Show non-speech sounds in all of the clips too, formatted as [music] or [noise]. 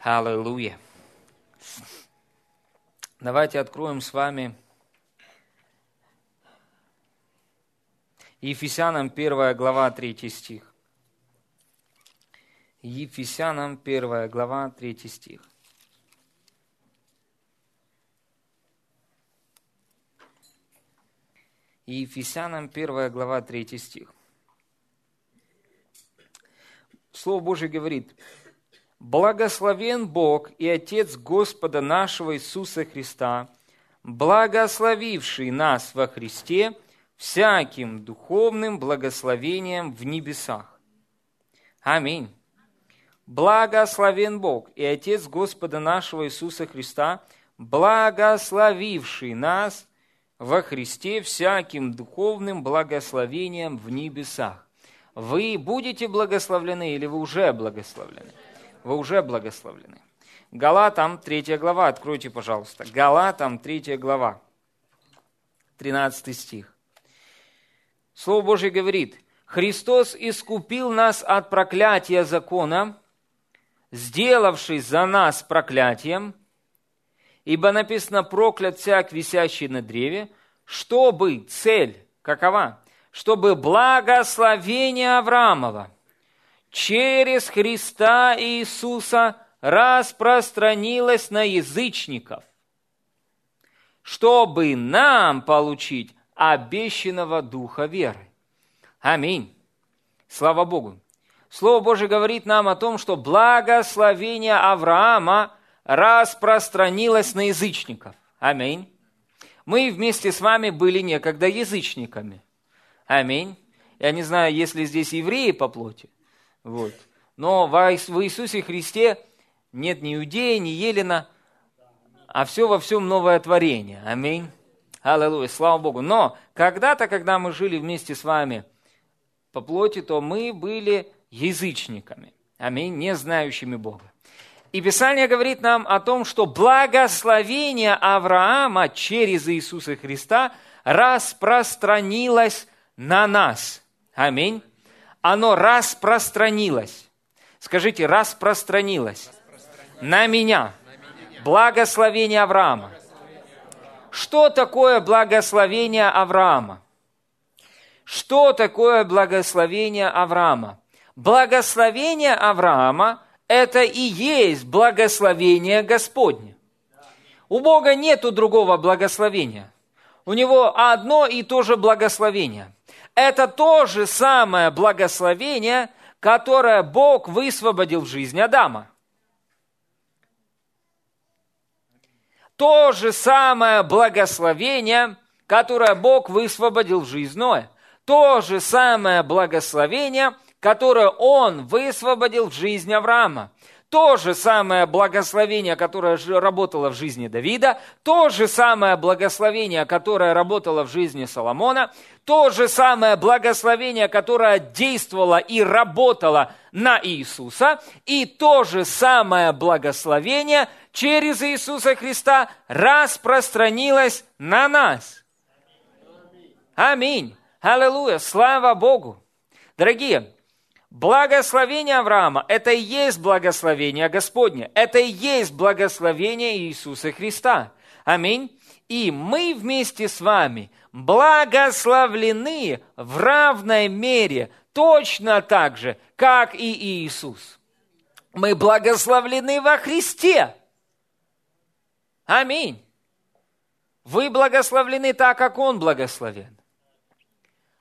Аллилуйя. Давайте откроем с вами Ефесянам 1 глава 3 стих. Ефесянам 1 глава 3 стих. Ефесянам 1 глава 3 стих. Слово Божье говорит, Благословен Бог и Отец Господа нашего Иисуса Христа, благословивший нас во Христе всяким духовным благословением в небесах. Аминь. Благословен Бог и Отец Господа нашего Иисуса Христа, благословивший нас во Христе всяким духовным благословением в небесах. Вы будете благословлены или вы уже благословлены? Вы уже благословлены. Галатам, 3 глава, откройте, пожалуйста. Галатам, 3 глава, 13 стих. Слово Божье говорит, Христос искупил нас от проклятия закона, сделавшись за нас проклятием, ибо написано проклят всяк висящий на древе, чтобы цель какова? Чтобы благословение Авраамова – через Христа Иисуса распространилось на язычников, чтобы нам получить обещанного Духа веры. Аминь. Слава Богу. Слово Божье говорит нам о том, что благословение Авраама распространилось на язычников. Аминь. Мы вместе с вами были некогда язычниками. Аминь. Я не знаю, есть ли здесь евреи по плоти, вот. Но в Иисусе Христе нет ни иудея, ни елена, а все во всем новое творение. Аминь. Аллилуйя, слава Богу. Но когда-то, когда мы жили вместе с вами по плоти, то мы были язычниками. Аминь, не знающими Бога. И Писание говорит нам о том, что благословение Авраама через Иисуса Христа распространилось на нас. Аминь оно распространилось. Скажите, распространилось. На меня. Благословение Авраама. Что такое благословение Авраама? Что такое благословение Авраама? Благословение Авраама – это и есть благословение Господне. У Бога нету другого благословения. У Него одно и то же благословение – это то же самое благословение, которое Бог высвободил в жизнь Адама. То же самое благословение, которое Бог высвободил в жизнь Ноя. То же самое благословение, которое Он высвободил в жизнь Авраама то же самое благословение, которое работало в жизни Давида, то же самое благословение, которое работало в жизни Соломона, то же самое благословение, которое действовало и работало на Иисуса, и то же самое благословение через Иисуса Христа распространилось на нас. Аминь. Аллилуйя. Слава Богу. Дорогие, Благословение Авраама – это и есть благословение Господне. Это и есть благословение Иисуса Христа. Аминь. И мы вместе с вами благословлены в равной мере, точно так же, как и Иисус. Мы благословлены во Христе. Аминь. Вы благословлены так, как Он благословен.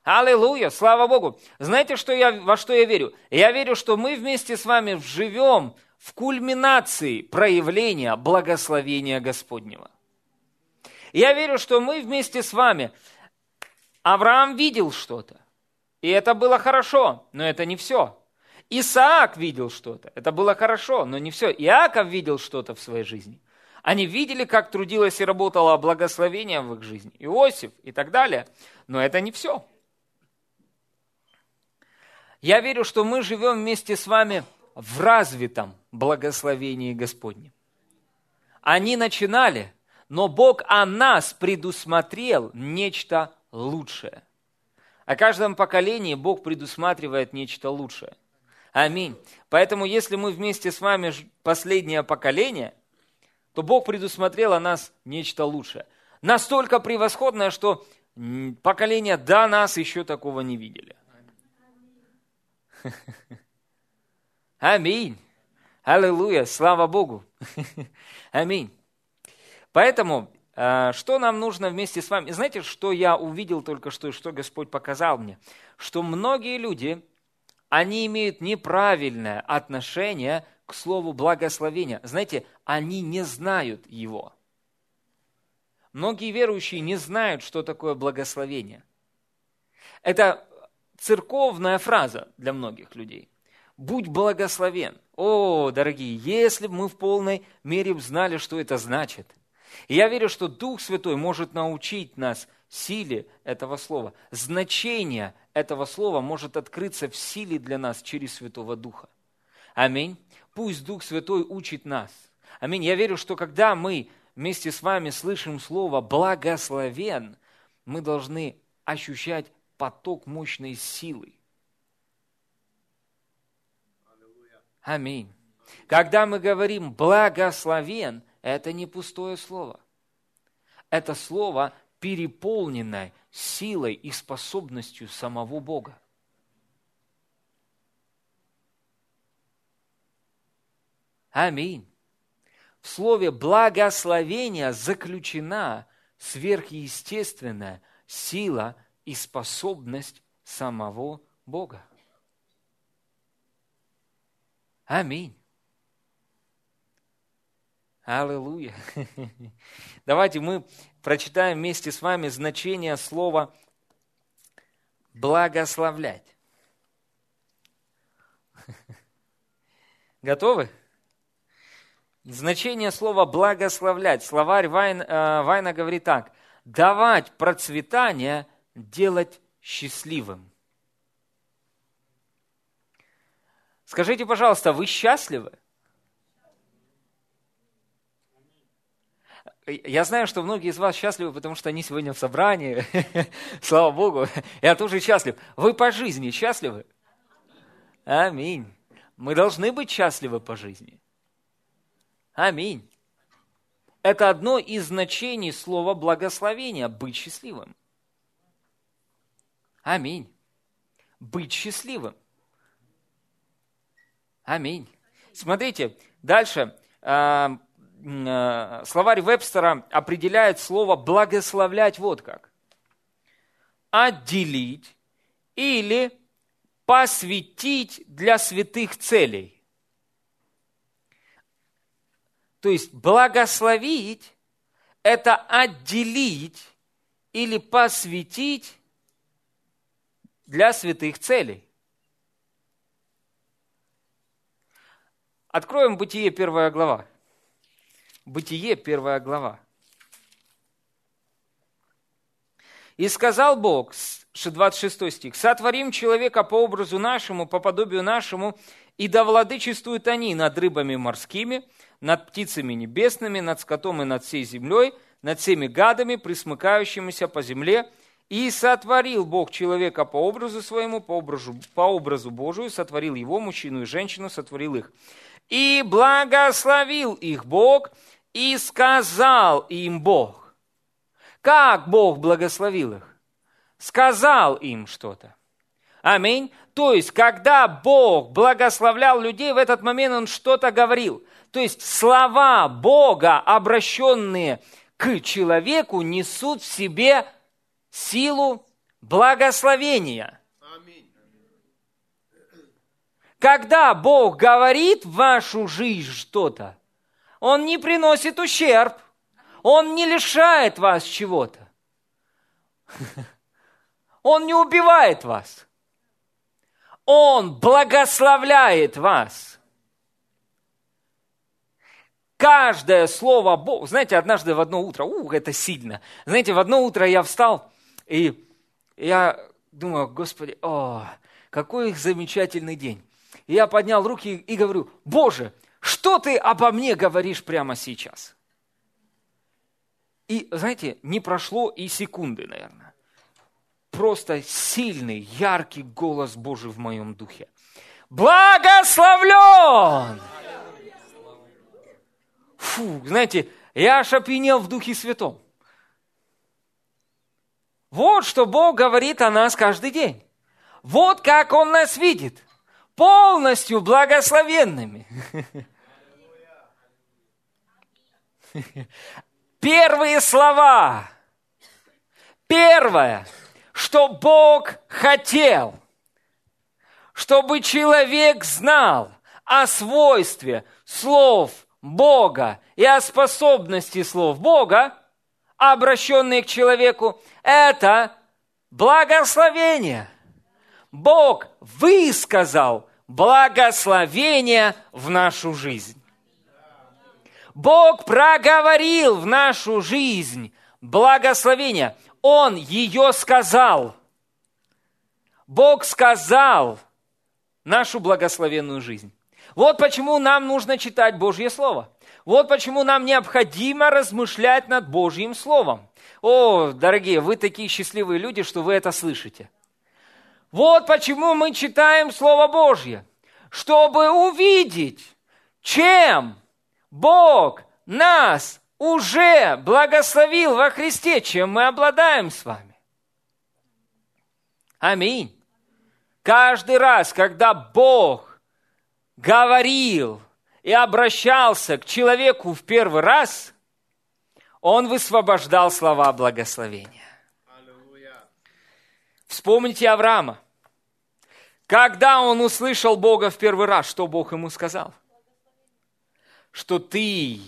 Аллилуйя, слава Богу. Знаете, что я, во что я верю? Я верю, что мы вместе с вами живем в кульминации проявления благословения Господнего. Я верю, что мы вместе с вами, Авраам видел что-то, и это было хорошо, но это не все. Исаак видел что-то, это было хорошо, но не все. Иаков видел что-то в своей жизни. Они видели, как трудилось и работало благословение в их жизни. Иосиф и так далее. Но это не все. Я верю, что мы живем вместе с вами в развитом благословении Господнем. Они начинали, но Бог о нас предусмотрел нечто лучшее. О каждом поколении Бог предусматривает нечто лучшее. Аминь. Поэтому, если мы вместе с вами последнее поколение, то Бог предусмотрел о нас нечто лучшее. Настолько превосходное, что поколения до нас еще такого не видели. [laughs] Аминь. Аллилуйя. Слава Богу. [laughs] Аминь. Поэтому, э, что нам нужно вместе с вами? Знаете, что я увидел только что, и что Господь показал мне? Что многие люди, они имеют неправильное отношение к слову благословения. Знаете, они не знают его. Многие верующие не знают, что такое благословение. Это церковная фраза для многих людей. Будь благословен. О, дорогие, если бы мы в полной мере знали, что это значит. И я верю, что Дух Святой может научить нас силе этого слова. Значение этого слова может открыться в силе для нас через Святого Духа. Аминь. Пусть Дух Святой учит нас. Аминь. Я верю, что когда мы вместе с вами слышим слово «благословен», мы должны ощущать поток мощной силы. Аминь. Когда мы говорим «благословен», это не пустое слово. Это слово, переполненное силой и способностью самого Бога. Аминь. В слове благословения заключена сверхъестественная сила и способность самого Бога. Аминь. Аллилуйя. [laughs] Давайте мы прочитаем вместе с вами значение слова благословлять. [laughs] Готовы? Значение слова благословлять. Словарь Вайн, э, Вайна говорит так. Давать процветание – делать счастливым. Скажите, пожалуйста, вы счастливы? Я знаю, что многие из вас счастливы, потому что они сегодня в собрании. [laughs] Слава Богу. Я тоже счастлив. Вы по жизни счастливы? Аминь. Мы должны быть счастливы по жизни. Аминь. Это одно из значений слова благословения – быть счастливым. Аминь. Быть счастливым. Аминь. Смотрите, дальше. А, а, словарь Вебстера определяет слово «благословлять» вот как. Отделить или посвятить для святых целей. То есть благословить – это отделить или посвятить для святых целей. Откроем Бытие, первая глава. Бытие, первая глава. И сказал Бог, 26 стих, «Сотворим человека по образу нашему, по подобию нашему, и да владычествуют они над рыбами морскими, над птицами небесными, над скотом и над всей землей, над всеми гадами, присмыкающимися по земле, и сотворил Бог человека по образу своему, по образу, по образу Божию, сотворил его, мужчину и женщину, сотворил их. И благословил их Бог, и сказал им Бог. Как Бог благословил их? Сказал им что-то. Аминь. То есть, когда Бог благословлял людей, в этот момент Он что-то говорил. То есть, слова Бога, обращенные к человеку, несут в себе силу благословения. Когда Бог говорит в вашу жизнь что-то, Он не приносит ущерб, Он не лишает вас чего-то. [laughs] Он не убивает вас. Он благословляет вас. Каждое слово Бога. Знаете, однажды в одно утро, ух, это сильно. Знаете, в одно утро я встал, и я думаю, Господи, о, какой замечательный день. И я поднял руки и говорю, Боже, что ты обо мне говоришь прямо сейчас? И, знаете, не прошло и секунды, наверное. Просто сильный, яркий голос Божий в моем духе. благословлен. Фу, знаете, я аж опьянел в Духе Святом. Вот что Бог говорит о нас каждый день. Вот как Он нас видит. Полностью благословенными. [laughs] Первые слова. Первое, что Бог хотел, чтобы человек знал о свойстве слов Бога и о способности слов Бога, обращенные к человеку, это благословение. Бог высказал благословение в нашу жизнь. Бог проговорил в нашу жизнь благословение. Он ее сказал. Бог сказал нашу благословенную жизнь. Вот почему нам нужно читать Божье Слово. Вот почему нам необходимо размышлять над Божьим Словом. О, дорогие, вы такие счастливые люди, что вы это слышите. Вот почему мы читаем Слово Божье, чтобы увидеть, чем Бог нас уже благословил во Христе, чем мы обладаем с вами. Аминь. Каждый раз, когда Бог говорил и обращался к человеку в первый раз, он высвобождал слова благословения. Вспомните Авраама. Когда он услышал Бога в первый раз, что Бог ему сказал – что ты,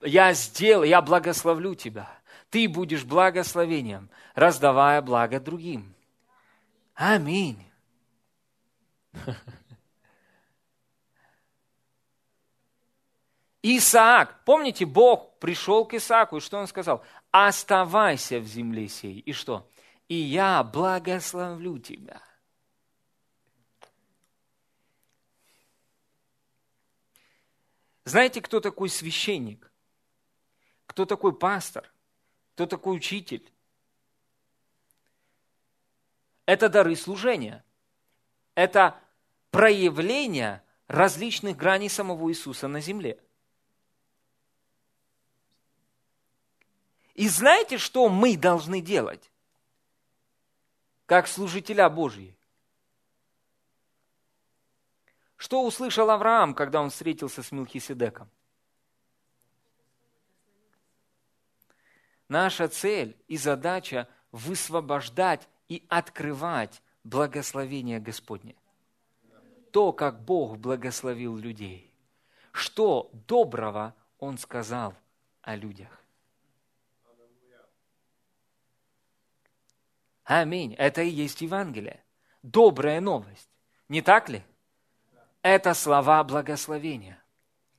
я сделал, я благословлю тебя. Ты будешь благословением, раздавая благо другим. Аминь. [laughs] Исаак, помните, Бог пришел к Исааку, и что он сказал? Оставайся в земле сей. И что? И я благословлю тебя. Знаете, кто такой священник? Кто такой пастор? Кто такой учитель? Это дары служения. Это проявление различных граней самого Иисуса на земле. И знаете, что мы должны делать? Как служителя Божьи. Что услышал Авраам, когда он встретился с Милхиседеком? Наша цель и задача – высвобождать и открывать благословение Господне. То, как Бог благословил людей. Что доброго Он сказал о людях. Аминь. Это и есть Евангелие. Добрая новость. Не так ли? Это слова благословения.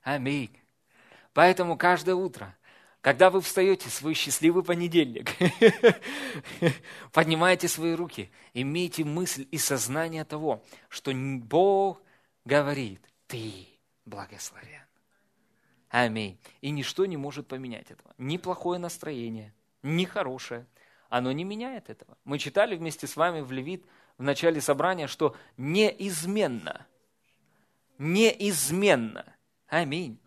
Аминь. Поэтому каждое утро, когда вы встаете в свой счастливый понедельник, [laughs] поднимайте свои руки, имейте мысль и сознание того, что Бог говорит, ты благословен. Аминь. И ничто не может поменять этого. Ни плохое настроение, ни хорошее. Оно не меняет этого. Мы читали вместе с вами в Левит в начале собрания, что неизменно – неизменно. Аминь.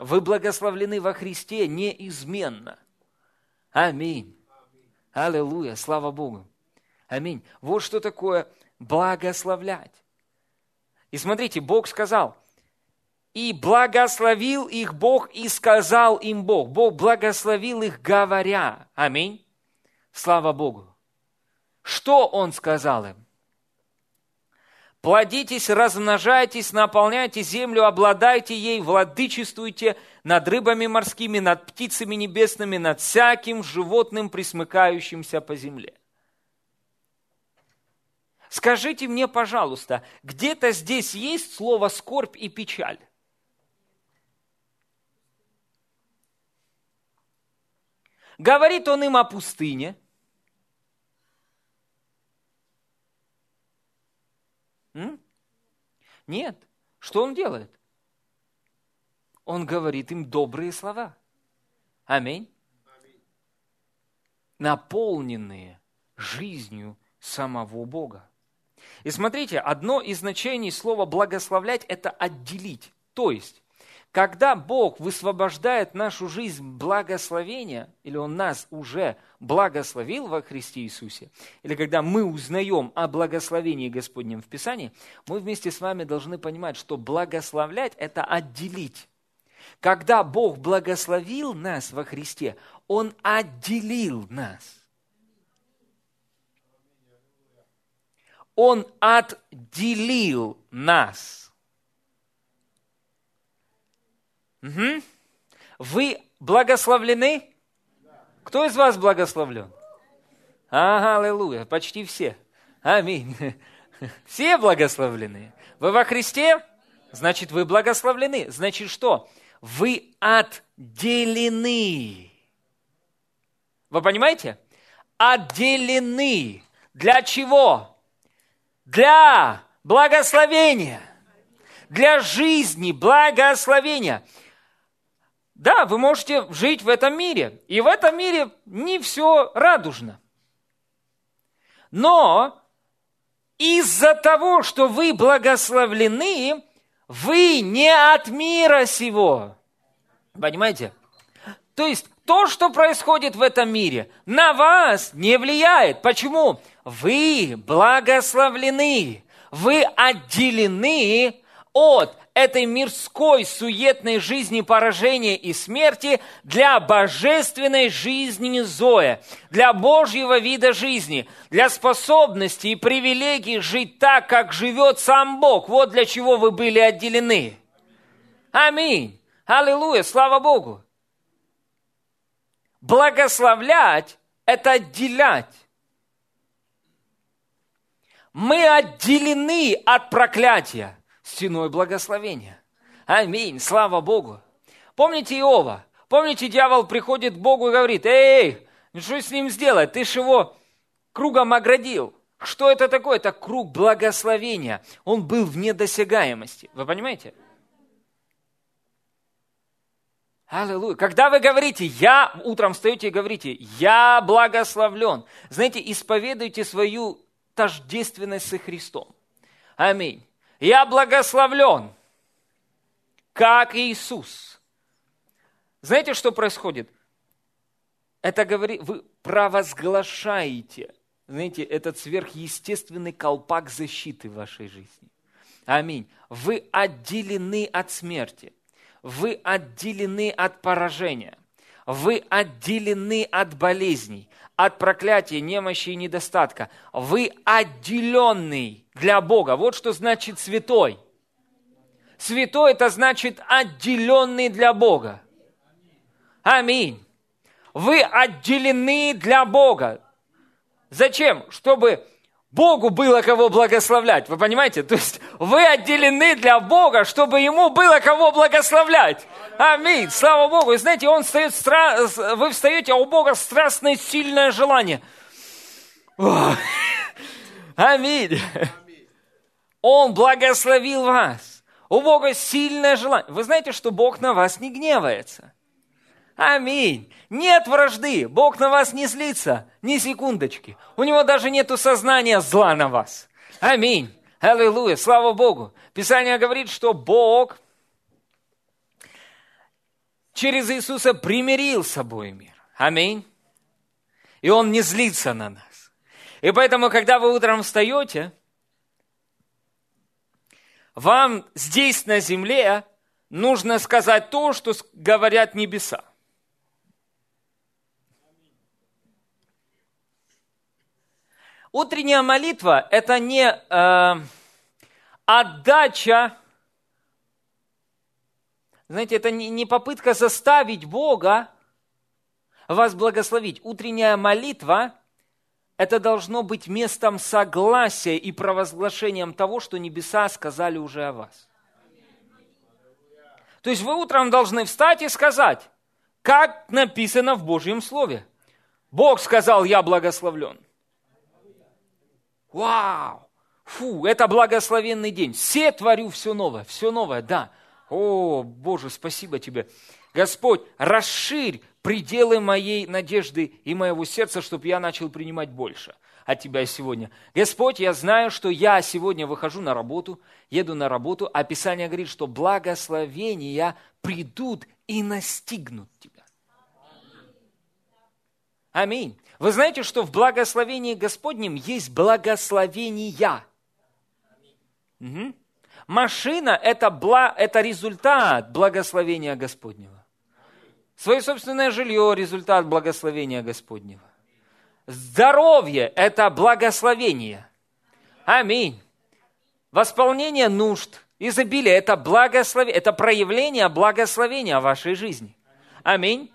Вы благословлены во Христе неизменно. Аминь. Аллилуйя, слава Богу. Аминь. Вот что такое благословлять. И смотрите, Бог сказал, и благословил их Бог, и сказал им Бог. Бог благословил их, говоря. Аминь. Слава Богу. Что Он сказал им? Плодитесь, размножайтесь, наполняйте землю, обладайте ей, владычествуйте над рыбами морскими, над птицами небесными, над всяким животным, присмыкающимся по земле. Скажите мне, пожалуйста, где-то здесь есть слово скорбь и печаль? Говорит он им о пустыне – М? Нет. Что он делает? Он говорит им добрые слова. Аминь. Наполненные жизнью самого Бога. И смотрите, одно из значений слова «благословлять» – это «отделить». То есть, когда Бог высвобождает нашу жизнь благословения, или Он нас уже благословил во Христе Иисусе, или когда мы узнаем о благословении Господнем в Писании, мы вместе с вами должны понимать, что благословлять – это отделить. Когда Бог благословил нас во Христе, Он отделил нас. Он отделил нас. Угу. Вы благословлены? Кто из вас благословлен? Ага, аллилуйя, почти все. Аминь. [laughs] Все благословлены. Вы во Христе? Значит, вы благословлены. Значит, что? Вы отделены. Вы понимаете? Отделены. Для чего? Для благословения. Для жизни, благословения. Да, вы можете жить в этом мире, и в этом мире не все радужно. Но из-за того, что вы благословлены, вы не от мира сего. Понимаете? То есть то, что происходит в этом мире, на вас не влияет. Почему? Вы благословлены, вы отделены от этой мирской суетной жизни поражения и смерти для божественной жизни Зоя, для Божьего вида жизни, для способности и привилегий жить так, как живет сам Бог. Вот для чего вы были отделены. Аминь. Аллилуйя, слава Богу. Благословлять – это отделять. Мы отделены от проклятия стеной благословения. Аминь, слава Богу. Помните Иова? Помните, дьявол приходит к Богу и говорит, эй, что с ним сделать? Ты ж его кругом оградил. Что это такое? Это круг благословения. Он был в недосягаемости. Вы понимаете? Аллилуйя. Когда вы говорите, я, утром встаете и говорите, я благословлен, знаете, исповедуйте свою тождественность со Христом. Аминь. Я благословлен, как Иисус. Знаете, что происходит? Это говорит, вы провозглашаете, знаете, этот сверхъестественный колпак защиты в вашей жизни. Аминь. Вы отделены от смерти. Вы отделены от поражения. Вы отделены от болезней от проклятия, немощи и недостатка. Вы отделенный для Бога. Вот что значит святой. Святой это значит отделенный для Бога. Аминь. Вы отделены для Бога. Зачем? Чтобы Богу было кого благословлять. Вы понимаете? То есть вы отделены для Бога, чтобы Ему было кого благословлять. Аминь. Слава Богу. И знаете, он встает, стра... вы встаете, а у Бога страстное, сильное желание. [laughs] Аминь. Он благословил вас. У Бога сильное желание. Вы знаете, что Бог на вас не гневается. Аминь. Нет вражды. Бог на вас не злится. Ни секундочки. У него даже нету сознания зла на вас. Аминь. Аллилуйя. Слава Богу. Писание говорит, что Бог через Иисуса примирил с собой мир. Аминь. И Он не злится на нас. И поэтому, когда вы утром встаете, вам здесь на земле нужно сказать то, что говорят небеса. Утренняя молитва – это не э, отдача, знаете, это не, не попытка заставить Бога вас благословить. Утренняя молитва – это должно быть местом согласия и провозглашением того, что небеса сказали уже о вас. То есть вы утром должны встать и сказать, как написано в Божьем Слове. Бог сказал, я благословлен. Вау! Фу, это благословенный день. Все творю все новое, все новое, да. О, Боже, спасибо тебе. Господь, расширь пределы моей надежды и моего сердца, чтобы я начал принимать больше. от Тебя сегодня. Господь, я знаю, что я сегодня выхожу на работу, еду на работу, а Писание говорит, что благословения придут и настигнут Тебя. Аминь. Вы знаете, что в благословении Господнем есть благословения. Угу. Машина это, бла, это результат благословения Господнего. Свое собственное жилье – результат благословения Господнего. Здоровье – это благословение. Аминь. Восполнение нужд, изобилие – это благословение, это проявление благословения в вашей жизни. Аминь.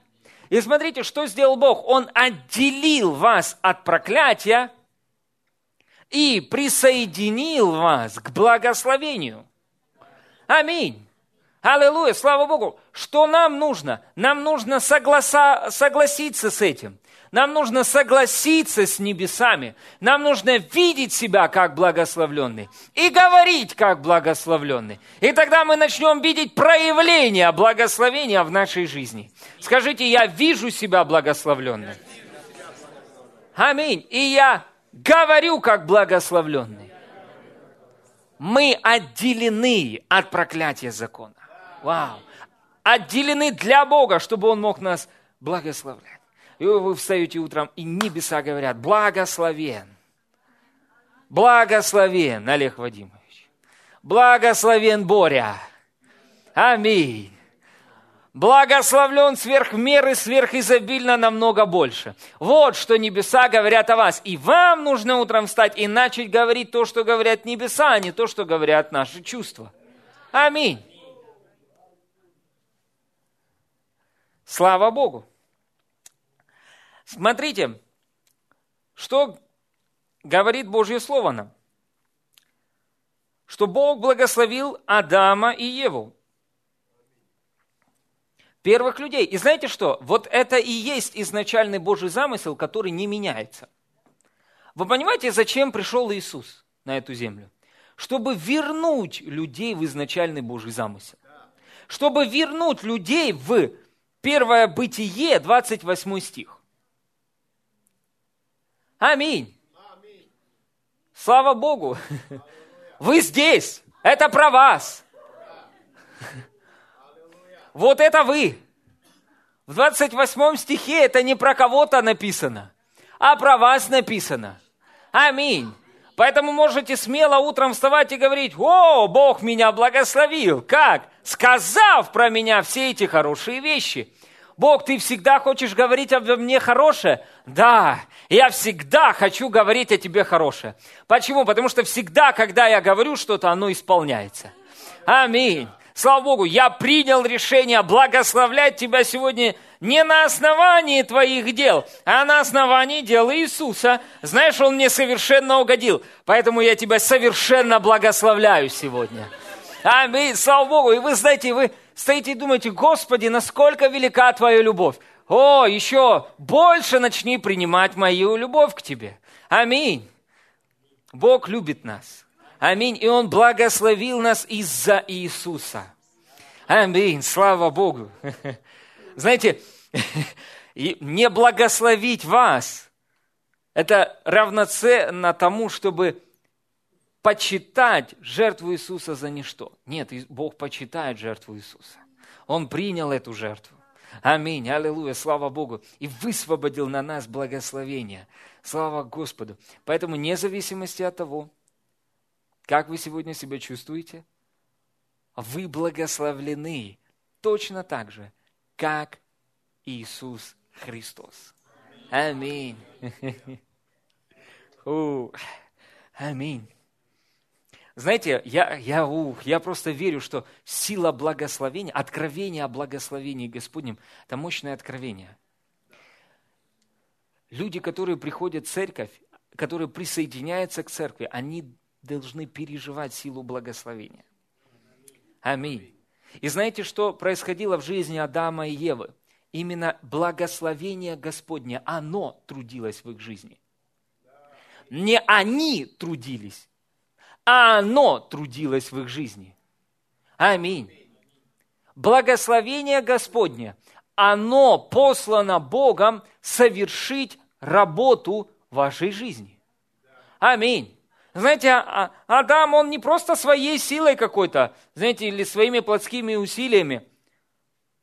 И смотрите, что сделал Бог. Он отделил вас от проклятия и присоединил вас к благословению. Аминь. Аллилуйя, слава Богу. Что нам нужно? Нам нужно согласа, согласиться с этим. Нам нужно согласиться с небесами. Нам нужно видеть себя как благословленный и говорить как благословленный. И тогда мы начнем видеть проявление благословения в нашей жизни. Скажите, я вижу себя благословленным. Аминь. И я говорю как благословленный. Мы отделены от проклятия закона. Вау! Отделены для Бога, чтобы Он мог нас благословлять. И вы встаете утром, и небеса говорят, благословен. Благословен, Олег Вадимович. Благословен Боря. Аминь. Благословлен сверх меры, сверхизобильно намного больше. Вот что небеса говорят о вас. И вам нужно утром встать и начать говорить то, что говорят небеса, а не то, что говорят наши чувства. Аминь. Слава Богу. Смотрите, что говорит Божье Слово нам. Что Бог благословил Адама и Еву. Первых людей. И знаете что? Вот это и есть изначальный Божий замысел, который не меняется. Вы понимаете, зачем пришел Иисус на эту землю? Чтобы вернуть людей в изначальный Божий замысел. Чтобы вернуть людей в Первое Бытие, 28 стих. Аминь. Слава Богу. [laughs] Вы здесь. Это про вас. [laughs] Вот это вы. В 28 стихе это не про кого-то написано, а про вас написано. Аминь. Поэтому можете смело утром вставать и говорить, о, Бог меня благословил. Как? Сказав про меня все эти хорошие вещи. Бог, ты всегда хочешь говорить обо мне хорошее? Да, я всегда хочу говорить о тебе хорошее. Почему? Потому что всегда, когда я говорю что-то, оно исполняется. Аминь. Слава Богу, я принял решение благословлять тебя сегодня не на основании твоих дел, а на основании дела Иисуса. Знаешь, Он мне совершенно угодил, поэтому я тебя совершенно благословляю сегодня. Аминь, слава Богу. И вы знаете, вы стоите и думаете, Господи, насколько велика Твоя любовь. О, еще больше начни принимать мою любовь к Тебе. Аминь. Бог любит нас. Аминь. И Он благословил нас из-за Иисуса. Аминь. Слава Богу. [laughs] Знаете, [laughs] не благословить вас, это равноценно тому, чтобы почитать жертву Иисуса за ничто. Нет, Бог почитает жертву Иисуса. Он принял эту жертву. Аминь, аллилуйя, слава Богу. И высвободил на нас благословение. Слава Господу. Поэтому, вне зависимости от того, как вы сегодня себя чувствуете? Вы благословлены точно так же, как Иисус Христос. Аминь. Аминь. Знаете, я, я, ух, я просто верю, что сила благословения, откровение о благословении Господнем – это мощное откровение. Люди, которые приходят в церковь, которые присоединяются к церкви, они должны переживать силу благословения. Аминь. И знаете, что происходило в жизни Адама и Евы? Именно благословение Господне, оно трудилось в их жизни. Не они трудились, а оно трудилось в их жизни. Аминь. Благословение Господне, оно послано Богом совершить работу вашей жизни. Аминь. Знаете, а, а, Адам, он не просто своей силой какой-то, знаете, или своими плотскими усилиями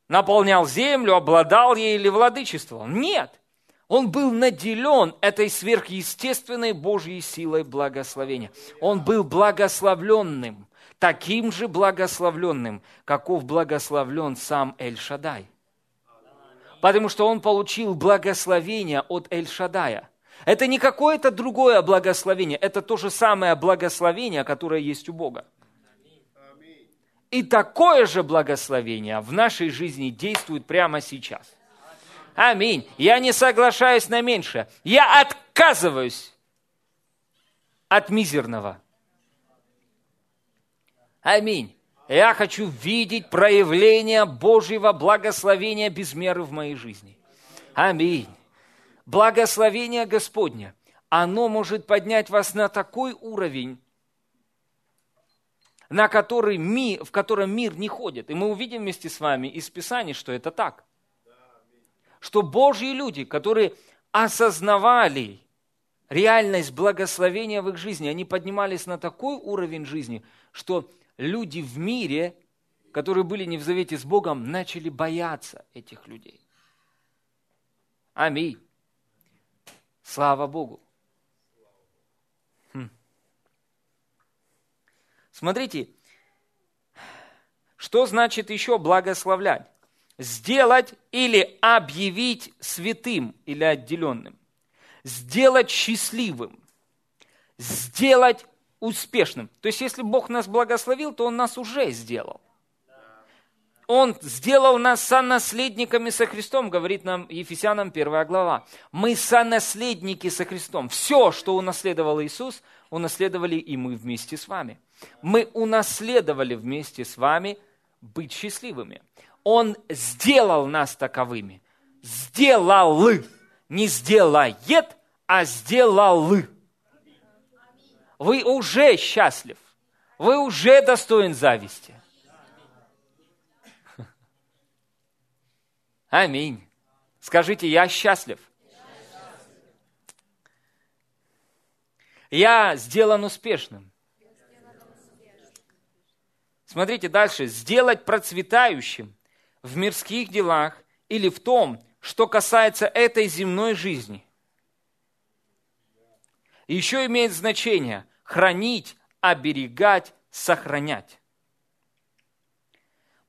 наполнял землю, обладал ей или владычествовал. Нет. Он был наделен этой сверхъестественной Божьей силой благословения. Он был благословленным, таким же благословленным, каков благословлен сам Эль-Шадай. Потому что он получил благословение от Эль-Шадая. Это не какое-то другое благословение, это то же самое благословение, которое есть у Бога. И такое же благословение в нашей жизни действует прямо сейчас. Аминь. Я не соглашаюсь на меньшее. Я отказываюсь от мизерного. Аминь. Я хочу видеть проявление Божьего благословения без меры в моей жизни. Аминь. Благословение Господня, оно может поднять вас на такой уровень, на который ми, в котором мир не ходит. И мы увидим вместе с вами из Писаний, что это так. Что Божьи люди, которые осознавали реальность благословения в их жизни, они поднимались на такой уровень жизни, что люди в мире, которые были не в завете с Богом, начали бояться этих людей. Аминь. Слава Богу. Смотрите, что значит еще благословлять? Сделать или объявить святым или отделенным. Сделать счастливым. Сделать успешным. То есть, если Бог нас благословил, то Он нас уже сделал. Он сделал нас сонаследниками со Христом, говорит нам Ефесянам 1 глава. Мы сонаследники со Христом. Все, что унаследовал Иисус, унаследовали и мы вместе с вами. Мы унаследовали вместе с вами быть счастливыми. Он сделал нас таковыми. Сделал. Не сделает, а сделал. Вы уже счастлив. Вы уже достоин зависти. Аминь. Скажите, я счастлив. Я сделан успешным. Смотрите дальше. Сделать процветающим в мирских делах или в том, что касается этой земной жизни. Еще имеет значение хранить, оберегать, сохранять.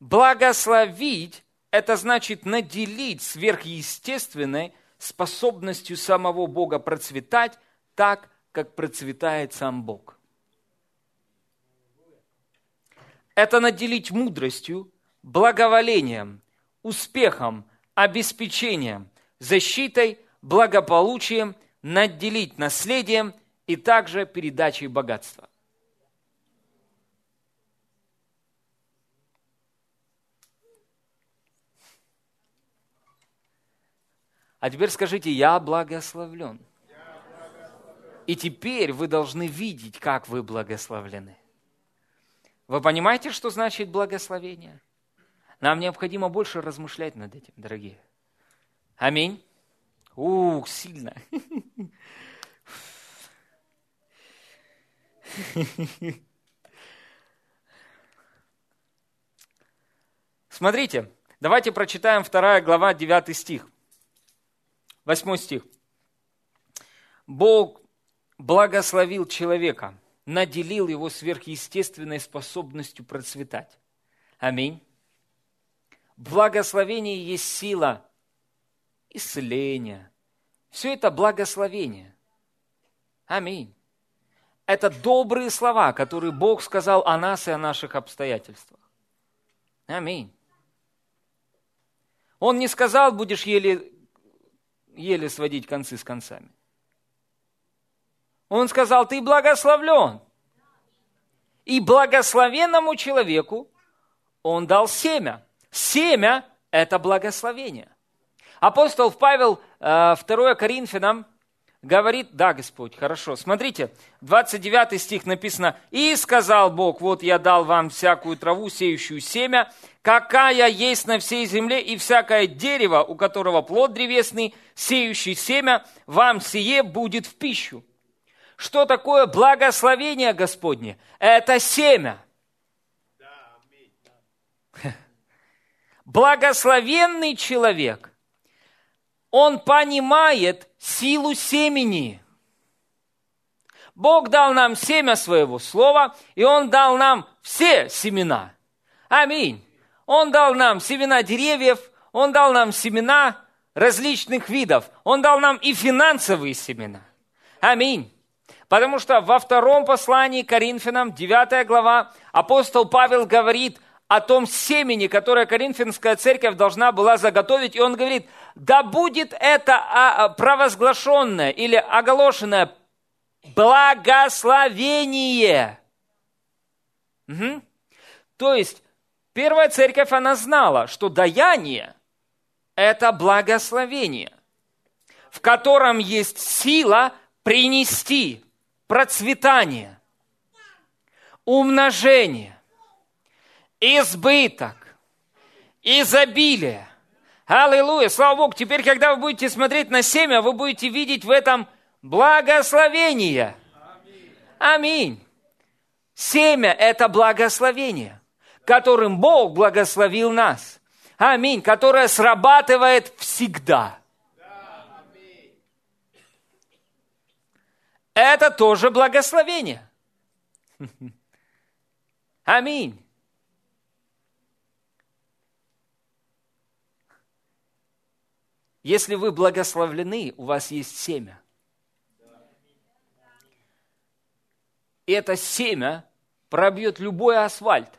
Благословить это значит наделить сверхъестественной способностью самого Бога процветать так, как процветает сам Бог. Это наделить мудростью, благоволением, успехом, обеспечением, защитой, благополучием, наделить наследием и также передачей богатства. А теперь скажите, я благословлен. И теперь вы должны видеть, как вы благословлены. Вы понимаете, что значит благословение? Нам необходимо больше размышлять над этим, дорогие. Аминь. Ух, сильно. Смотрите, давайте прочитаем 2 глава, 9 стих. Восьмой стих. Бог благословил человека, наделил его сверхъестественной способностью процветать. Аминь. Благословение есть сила исцеления. Все это благословение. Аминь. Это добрые слова, которые Бог сказал о нас и о наших обстоятельствах. Аминь. Он не сказал, будешь еле еле сводить концы с концами. Он сказал, ты благословлен. И благословенному человеку он дал семя. Семя – это благословение. Апостол Павел, 2 э, Коринфянам, говорит, да, Господь, хорошо. Смотрите, 29 стих написано, «И сказал Бог, вот я дал вам всякую траву, сеющую семя, какая есть на всей земле, и всякое дерево, у которого плод древесный, сеющий семя, вам сие будет в пищу». Что такое благословение Господне? Это семя. Благословенный человек, он понимает силу семени. Бог дал нам семя своего слова, и Он дал нам все семена. Аминь. Он дал нам семена деревьев, Он дал нам семена различных видов. Он дал нам и финансовые семена. Аминь. Потому что во втором послании Коринфянам, 9 глава, апостол Павел говорит о том семени, которое Коринфянская церковь должна была заготовить. И он говорит, да будет это а, а, провозглашенное или оголошенное благословение. Угу. То есть, первая церковь, она знала, что даяние – это благословение, в котором есть сила принести процветание, умножение, избыток, изобилие. Аллилуйя! Слава Богу! Теперь, когда вы будете смотреть на семя, вы будете видеть в этом благословение. Аминь. Семя – это благословение, которым Бог благословил нас. Аминь. Которое срабатывает всегда. Это тоже благословение. [laughs] Аминь. Если вы благословлены, у вас есть семя. И это семя пробьет любой асфальт.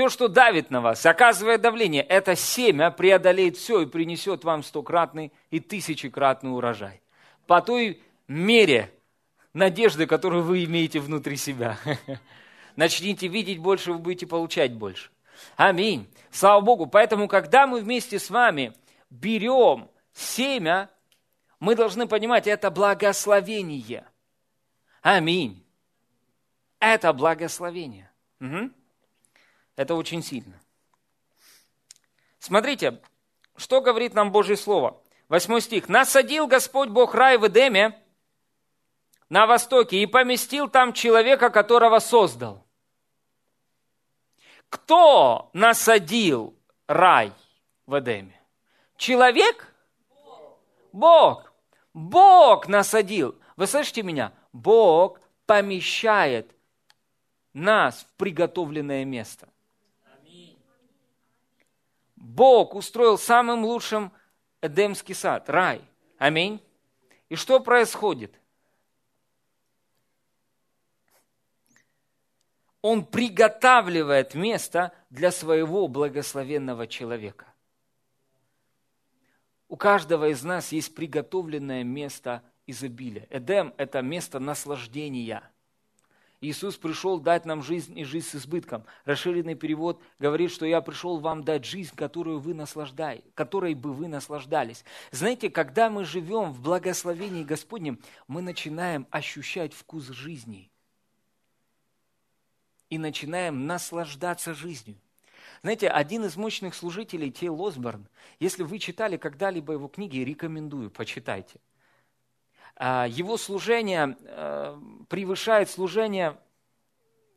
Все, что давит на вас, оказывает давление, это семя преодолеет все и принесет вам стократный и тысячекратный урожай. По той мере надежды, которую вы имеете внутри себя. [laughs] Начните видеть больше, вы будете получать больше. Аминь. Слава Богу. Поэтому, когда мы вместе с вами берем семя, мы должны понимать, это благословение. Аминь. Это благословение. Угу. Это очень сильно. Смотрите, что говорит нам Божье Слово. Восьмой стих. «Насадил Господь Бог рай в Эдеме на востоке и поместил там человека, которого создал». Кто насадил рай в Эдеме? Человек? Бог. Бог насадил. Вы слышите меня? Бог помещает нас в приготовленное место. Бог устроил самым лучшим Эдемский сад, рай. Аминь. И что происходит? Он приготавливает место для своего благословенного человека. У каждого из нас есть приготовленное место изобилия. Эдем – это место наслаждения – Иисус пришел дать нам жизнь и жизнь с избытком. Расширенный перевод говорит, что я пришел вам дать жизнь, которую вы наслаждаете, которой бы вы наслаждались. Знаете, когда мы живем в благословении Господнем, мы начинаем ощущать вкус жизни и начинаем наслаждаться жизнью. Знаете, один из мощных служителей, Тей Лосборн, если вы читали когда-либо его книги, рекомендую, почитайте. А, его служение э, превышает служение,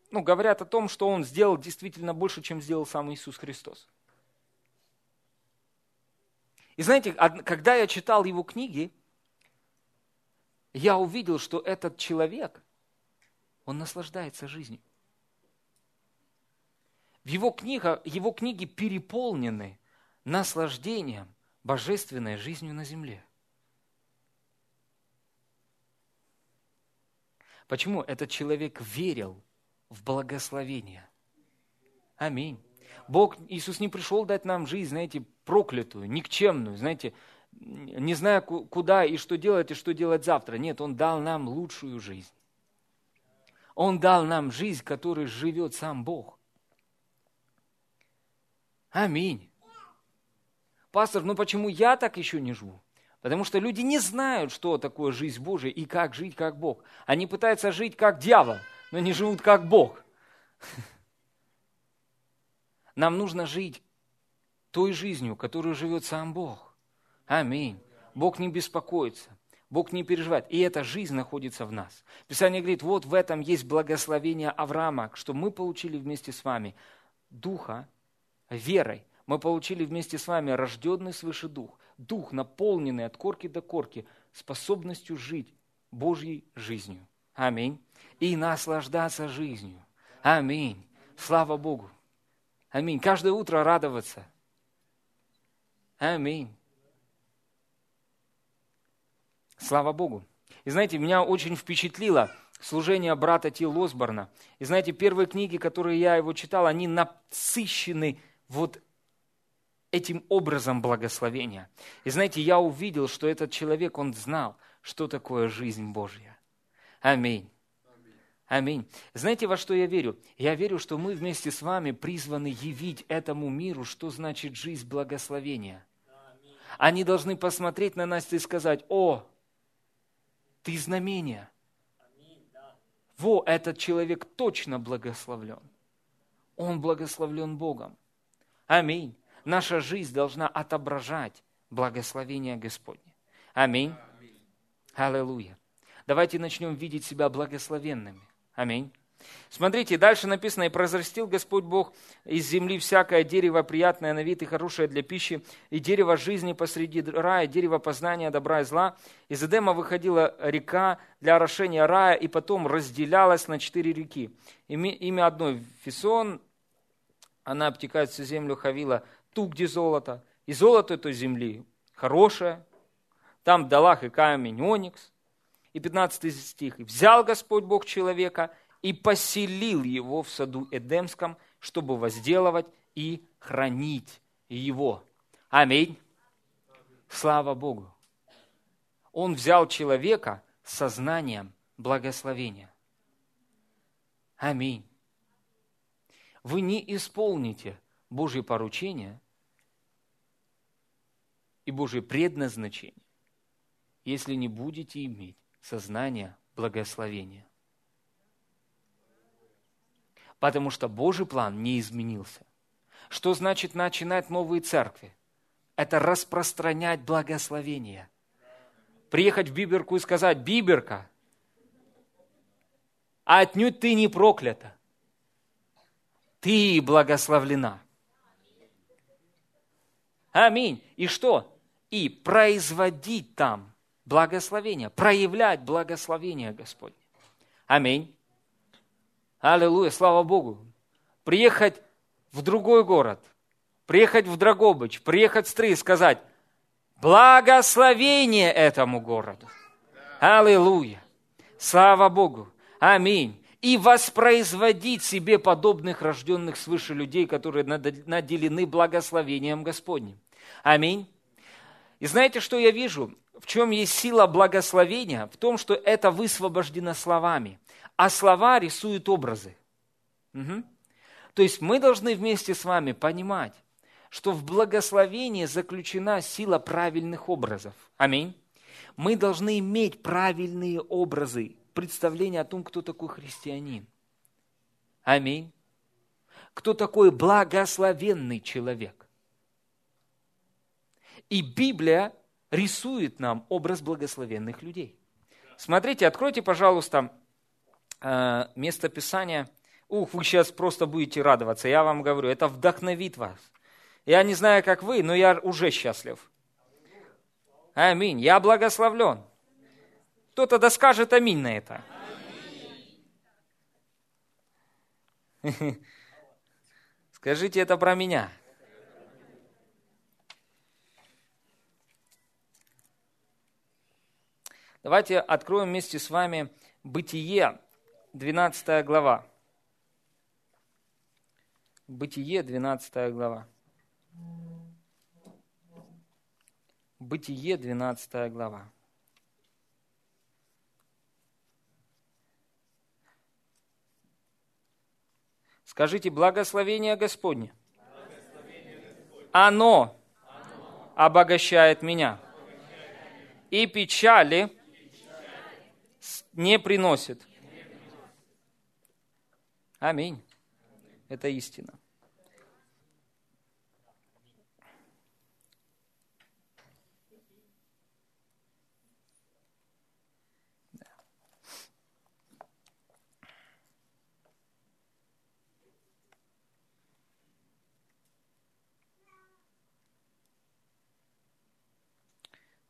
ну, говорят о том, что он сделал действительно больше, чем сделал сам Иисус Христос. И знаете, когда я читал его книги, я увидел, что этот человек, он наслаждается жизнью. В его, книгах, его книги переполнены наслаждением божественной жизнью на земле. Почему? Этот человек верил в благословение. Аминь. Бог, Иисус не пришел дать нам жизнь, знаете, проклятую, никчемную, знаете, не зная, куда и что делать, и что делать завтра. Нет, Он дал нам лучшую жизнь. Он дал нам жизнь, которой живет сам Бог. Аминь. Пастор, ну почему я так еще не живу? Потому что люди не знают, что такое жизнь Божия и как жить как Бог. Они пытаются жить как дьявол, но не живут как Бог. [laughs] Нам нужно жить той жизнью, которую живет сам Бог. Аминь. Бог не беспокоится. Бог не переживает. И эта жизнь находится в нас. Писание говорит, вот в этом есть благословение Авраама, что мы получили вместе с вами Духа верой. Мы получили вместе с вами рожденный свыше Дух. Дух, наполненный от корки до корки, способностью жить Божьей жизнью. Аминь. И наслаждаться жизнью. Аминь. Слава Богу. Аминь. Каждое утро радоваться. Аминь. Слава Богу. И знаете, меня очень впечатлило служение брата Ти Лосборна. И знаете, первые книги, которые я его читал, они насыщены вот этим образом благословения. И знаете, я увидел, что этот человек, он знал, что такое жизнь Божья. Аминь. Аминь. Знаете, во что я верю? Я верю, что мы вместе с вами призваны явить этому миру, что значит жизнь благословения. Они должны посмотреть на нас и сказать, о, ты знамение. Во, этот человек точно благословлен. Он благословлен Богом. Аминь. Наша жизнь должна отображать благословение Господне. Аминь. Аллилуйя. Давайте начнем видеть себя благословенными. Аминь. Смотрите, дальше написано, «И произрастил Господь Бог из земли всякое дерево, приятное на вид и хорошее для пищи, и дерево жизни посреди рая, дерево познания добра и зла. Из Эдема выходила река для орошения рая, и потом разделялась на четыре реки. Имя одной – Фисон, она обтекает всю землю Хавила, ту, где золото. И золото той земли хорошее, там Далах и камень Оникс. И 15 стих. «И взял Господь Бог человека – и поселил его в саду Эдемском, чтобы возделывать и хранить его. Аминь. Слава Богу. Он взял человека с сознанием благословения. Аминь. Вы не исполните Божье поручение и Божье предназначение, если не будете иметь сознание благословения потому что Божий план не изменился. Что значит начинать новые церкви? Это распространять благословение. Приехать в Биберку и сказать, Биберка, а отнюдь ты не проклята. Ты благословлена. Аминь. И что? И производить там благословение, проявлять благословение Господне. Аминь. Аллилуйя, слава Богу. Приехать в другой город, приехать в Драгобыч, приехать в Стры и сказать, благословение этому городу. Аллилуйя. Слава Богу. Аминь. И воспроизводить себе подобных рожденных свыше людей, которые наделены благословением Господним. Аминь. И знаете, что я вижу? В чем есть сила благословения? В том, что это высвобождено словами а слова рисуют образы. Угу. То есть мы должны вместе с вами понимать, что в благословении заключена сила правильных образов. Аминь. Мы должны иметь правильные образы, представление о том, кто такой христианин. Аминь. Кто такой благословенный человек. И Библия рисует нам образ благословенных людей. Смотрите, откройте, пожалуйста, Э, место Писания, ух, вы сейчас просто будете радоваться, я вам говорю, это вдохновит вас. Я не знаю, как вы, но я уже счастлив. Аминь. Я благословлен. Кто-то да скажет аминь на это. [laughs] Скажите это про меня. Давайте откроем вместе с вами Бытие, 12 глава. Бытие, 12 глава. Бытие, 12 глава. Скажите, благословение Господне. Благословение Господне. Оно, Оно обогащает меня. И печали, печали не приносит. Аминь. Это истина.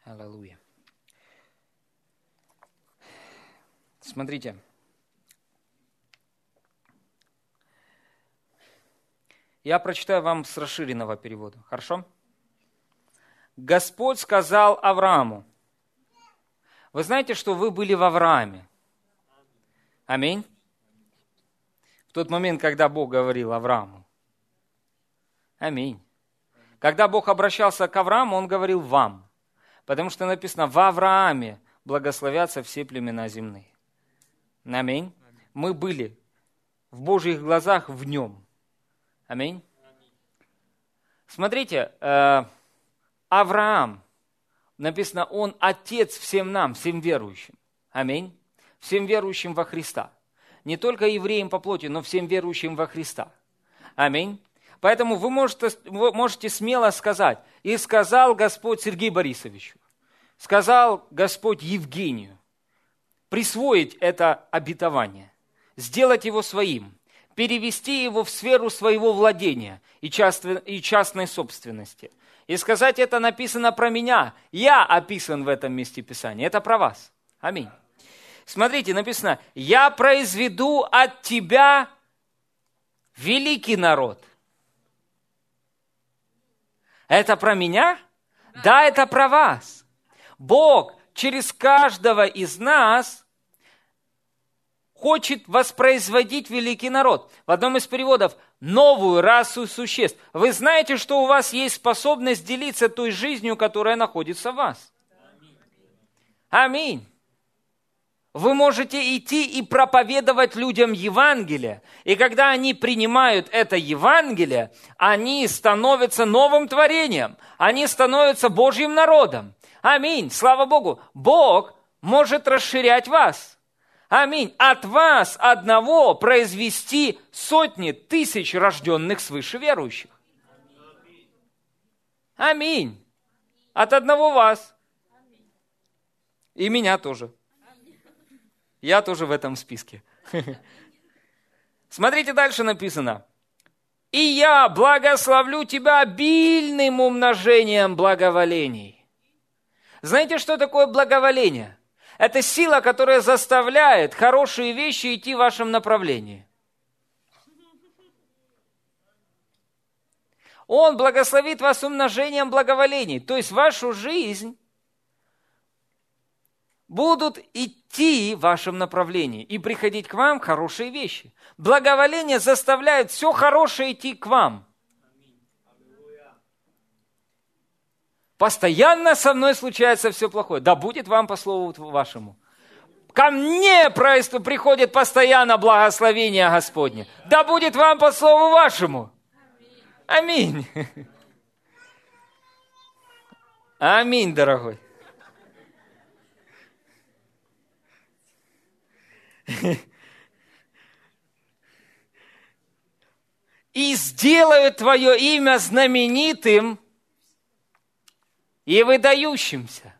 Аллилуйя. Смотрите. Я прочитаю вам с расширенного перевода. Хорошо? Господь сказал Аврааму. Вы знаете, что вы были в Аврааме? Аминь. В тот момент, когда Бог говорил Аврааму. Аминь. Когда Бог обращался к Аврааму, Он говорил вам. Потому что написано, в Аврааме благословятся все племена земные. Аминь. Мы были в Божьих глазах в нем. Аминь. Смотрите, э, Авраам, написано, он отец всем нам, всем верующим. Аминь. Всем верующим во Христа. Не только евреям по плоти, но всем верующим во Христа. Аминь. Поэтому вы можете, вы можете смело сказать, и сказал Господь Сергею Борисовичу, сказал Господь Евгению, присвоить это обетование, сделать его своим, перевести его в сферу своего владения и частной собственности. И сказать, это написано про меня, я описан в этом месте Писания, это про вас. Аминь. Смотрите, написано, я произведу от тебя великий народ – это про меня? Да, это про вас. Бог через каждого из нас хочет воспроизводить великий народ. В одном из переводов новую расу существ. Вы знаете, что у вас есть способность делиться той жизнью, которая находится в вас. Аминь. Вы можете идти и проповедовать людям Евангелие. И когда они принимают это Евангелие, они становятся новым творением. Они становятся Божьим народом. Аминь. Слава Богу. Бог может расширять вас. Аминь. От вас одного произвести сотни тысяч рожденных свыше верующих. Аминь. От одного вас. И меня тоже. Я тоже в этом списке. Смотрите, дальше написано. «И я благословлю тебя обильным умножением благоволений». Знаете, что такое благоволение? Это сила, которая заставляет хорошие вещи идти в вашем направлении. Он благословит вас умножением благоволений. То есть вашу жизнь будут идти в вашем направлении и приходить к вам хорошие вещи. Благоволение заставляет все хорошее идти к вам. Постоянно со мной случается все плохое. Да будет вам по слову вашему. Ко мне приходит постоянно благословение Господне. Да будет вам по слову вашему. Аминь. Аминь, дорогой. и сделают твое имя знаменитым и выдающимся.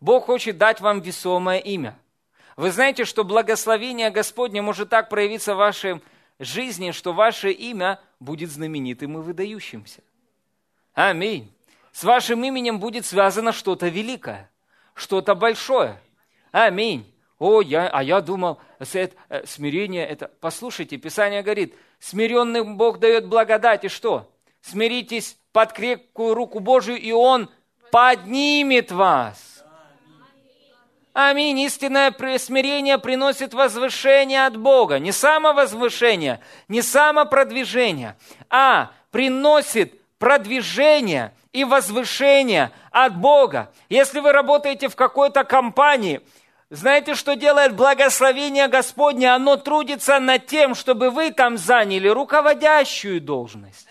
Бог хочет дать вам весомое имя. Вы знаете, что благословение Господне может так проявиться в вашей жизни, что ваше имя будет знаменитым и выдающимся. Аминь. С вашим именем будет связано что-то великое, что-то большое – Аминь. О, я, а я думал, э, смирение это... Послушайте, Писание говорит, смиренным Бог дает благодать. И что? Смиритесь под крепкую руку Божию, и Он поднимет вас. Аминь. Истинное смирение приносит возвышение от Бога. Не самовозвышение, не самопродвижение, а приносит продвижение и возвышение от Бога. Если вы работаете в какой-то компании – знаете, что делает благословение Господне? Оно трудится над тем, чтобы вы там заняли руководящую должность.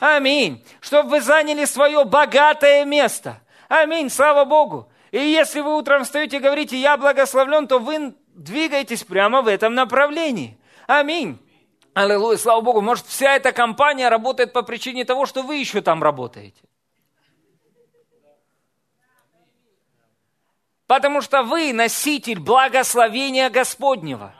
Аминь. Чтобы вы заняли свое богатое место. Аминь. Слава Богу. И если вы утром встаете и говорите, я благословлен, то вы двигаетесь прямо в этом направлении. Аминь. Аллилуйя, слава Богу. Может, вся эта компания работает по причине того, что вы еще там работаете. Потому что вы носитель благословения Господнего.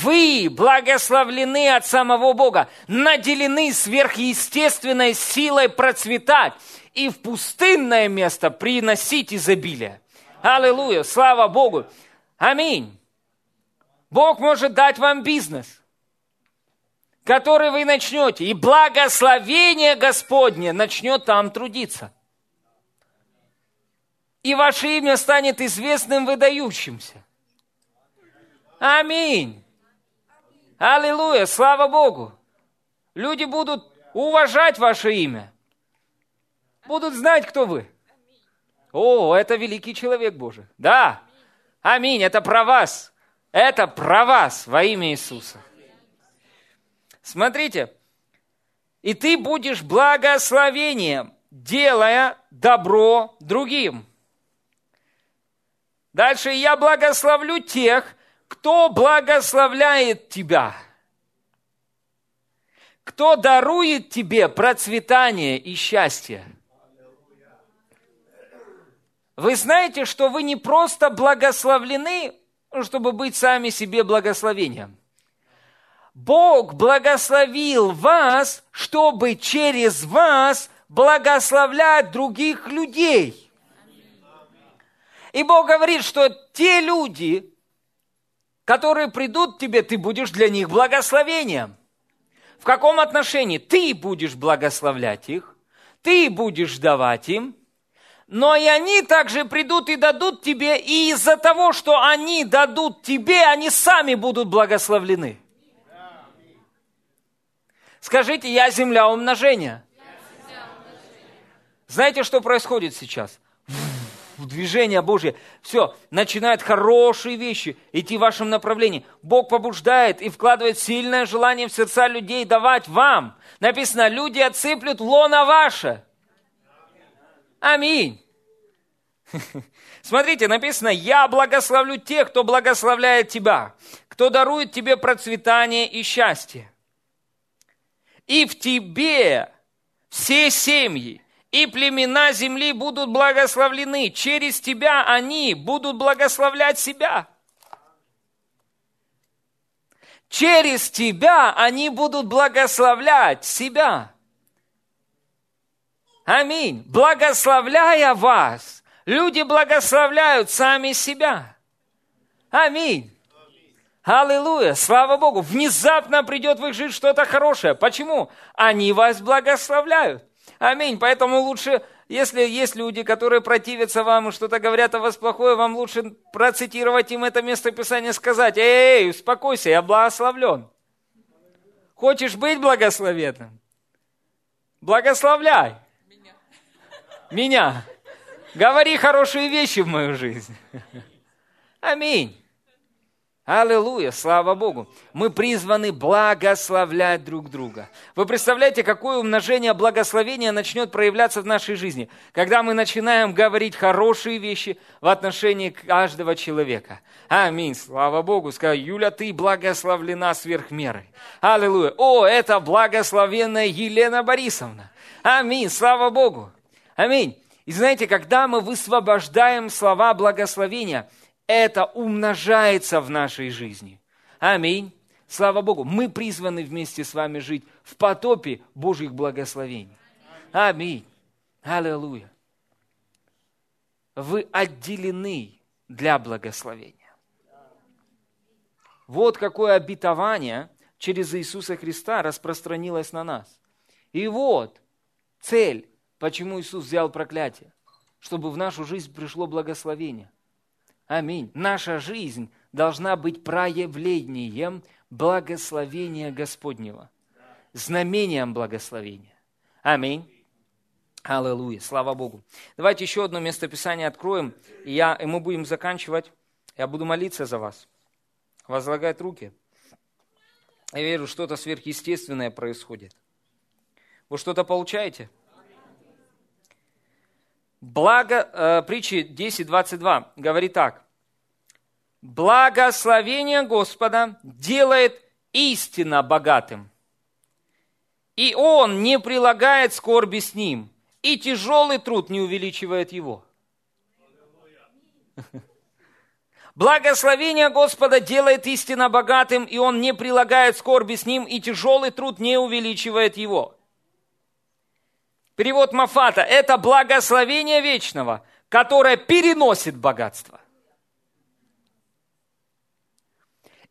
Вы благословлены от самого Бога, наделены сверхъестественной силой процветать и в пустынное место приносить изобилие. Аллилуйя, слава Богу. Аминь. Бог может дать вам бизнес, который вы начнете, и благословение Господне начнет там трудиться. И ваше имя станет известным, выдающимся. Аминь. Аллилуйя, слава Богу. Люди будут уважать ваше имя. Будут знать, кто вы. О, это великий человек Божий. Да. Аминь. Это про вас. Это про вас во имя Иисуса. Смотрите. И ты будешь благословением, делая добро другим. Дальше я благословлю тех, кто благословляет тебя. Кто дарует тебе процветание и счастье. Вы знаете, что вы не просто благословлены, чтобы быть сами себе благословением. Бог благословил вас, чтобы через вас благословлять других людей. И Бог говорит, что те люди, которые придут к тебе, ты будешь для них благословением. В каком отношении? Ты будешь благословлять их, ты будешь давать им – но и они также придут и дадут тебе, и из-за того, что они дадут тебе, они сами будут благословлены. Скажите, я земля умножения. Знаете, что происходит сейчас? Движение Божье. Все, начинают хорошие вещи идти в вашем направлении. Бог побуждает и вкладывает сильное желание в сердца людей давать вам. Написано, люди отсыплют лона ваше. Аминь. [laughs] Смотрите, написано, я благословлю тех, кто благословляет тебя, кто дарует тебе процветание и счастье. И в тебе все семьи и племена земли будут благословлены. Через тебя они будут благословлять себя. Через тебя они будут благословлять себя. Аминь. Благословляя вас, люди благословляют сами себя. Аминь. Аллилуйя, слава Богу. Внезапно придет в их жизнь что-то хорошее. Почему? Они вас благословляют. Аминь. Поэтому лучше, если есть люди, которые противятся вам и что-то говорят о вас плохое, вам лучше процитировать им это местописание, сказать, эй, успокойся, я благословлен. Хочешь быть благословенным? Благословляй. Меня. Говори хорошие вещи в мою жизнь. Аминь. Аллилуйя, слава Богу. Мы призваны благословлять друг друга. Вы представляете, какое умножение благословения начнет проявляться в нашей жизни, когда мы начинаем говорить хорошие вещи в отношении каждого человека. Аминь, слава Богу. Скажу, Юля, ты благословлена сверх меры. Аллилуйя. О, это благословенная Елена Борисовна. Аминь, слава Богу. Аминь. И знаете, когда мы высвобождаем слова благословения, это умножается в нашей жизни. Аминь. Слава Богу, мы призваны вместе с вами жить в потопе Божьих благословений. Аминь. Аллилуйя. Вы отделены для благословения. Вот какое обетование через Иисуса Христа распространилось на нас. И вот цель Почему Иисус взял проклятие? Чтобы в нашу жизнь пришло благословение. Аминь. Наша жизнь должна быть проявлением благословения Господнего. Знамением благословения. Аминь. Аллилуйя. Слава Богу. Давайте еще одно местописание откроем, и, я, и мы будем заканчивать. Я буду молиться за вас. Возлагать руки. Я верю, что-то сверхъестественное происходит. Вы что-то получаете? Благо, э, притчи 10.22 говорит так. Благословение Господа делает истинно богатым. И он не прилагает скорби с ним, и тяжелый труд не увеличивает его. [laughs] Благословение Господа делает истинно богатым, и он не прилагает скорби с ним, и тяжелый труд не увеличивает его. Перевод Мафата – это благословение вечного, которое переносит богатство.